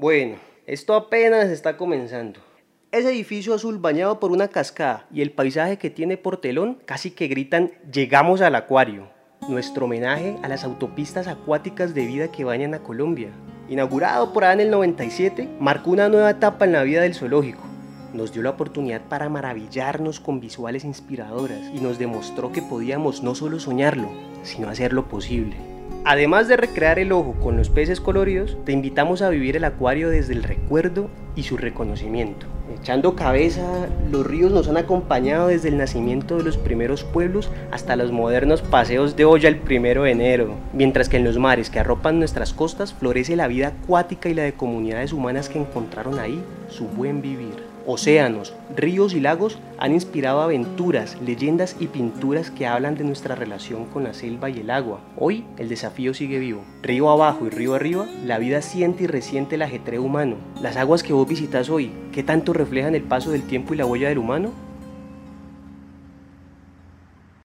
Bueno, esto apenas está comenzando. Ese edificio azul bañado por una cascada y el paisaje que tiene por telón casi que gritan llegamos al acuario. Nuestro homenaje a las autopistas acuáticas de vida que bañan a Colombia. Inaugurado por allá en el 97, marcó una nueva etapa en la vida del zoológico. Nos dio la oportunidad para maravillarnos con visuales inspiradoras y nos demostró que podíamos no solo soñarlo, sino hacerlo posible. Además de recrear el ojo con los peces coloridos, te invitamos a vivir el acuario desde el recuerdo y su reconocimiento. Echando cabeza, los ríos nos han acompañado desde el nacimiento de los primeros pueblos hasta los modernos paseos de olla el primero de enero, mientras que en los mares que arropan nuestras costas florece la vida acuática y la de comunidades humanas que encontraron ahí su buen vivir. Océanos, ríos y lagos han inspirado aventuras, leyendas y pinturas que hablan de nuestra relación con la selva y el agua. Hoy el desafío sigue vivo. Río abajo y río arriba, la vida siente y resiente el ajetreo humano. Las aguas que vos visitas hoy, ¿qué tanto reflejan el paso del tiempo y la huella del humano?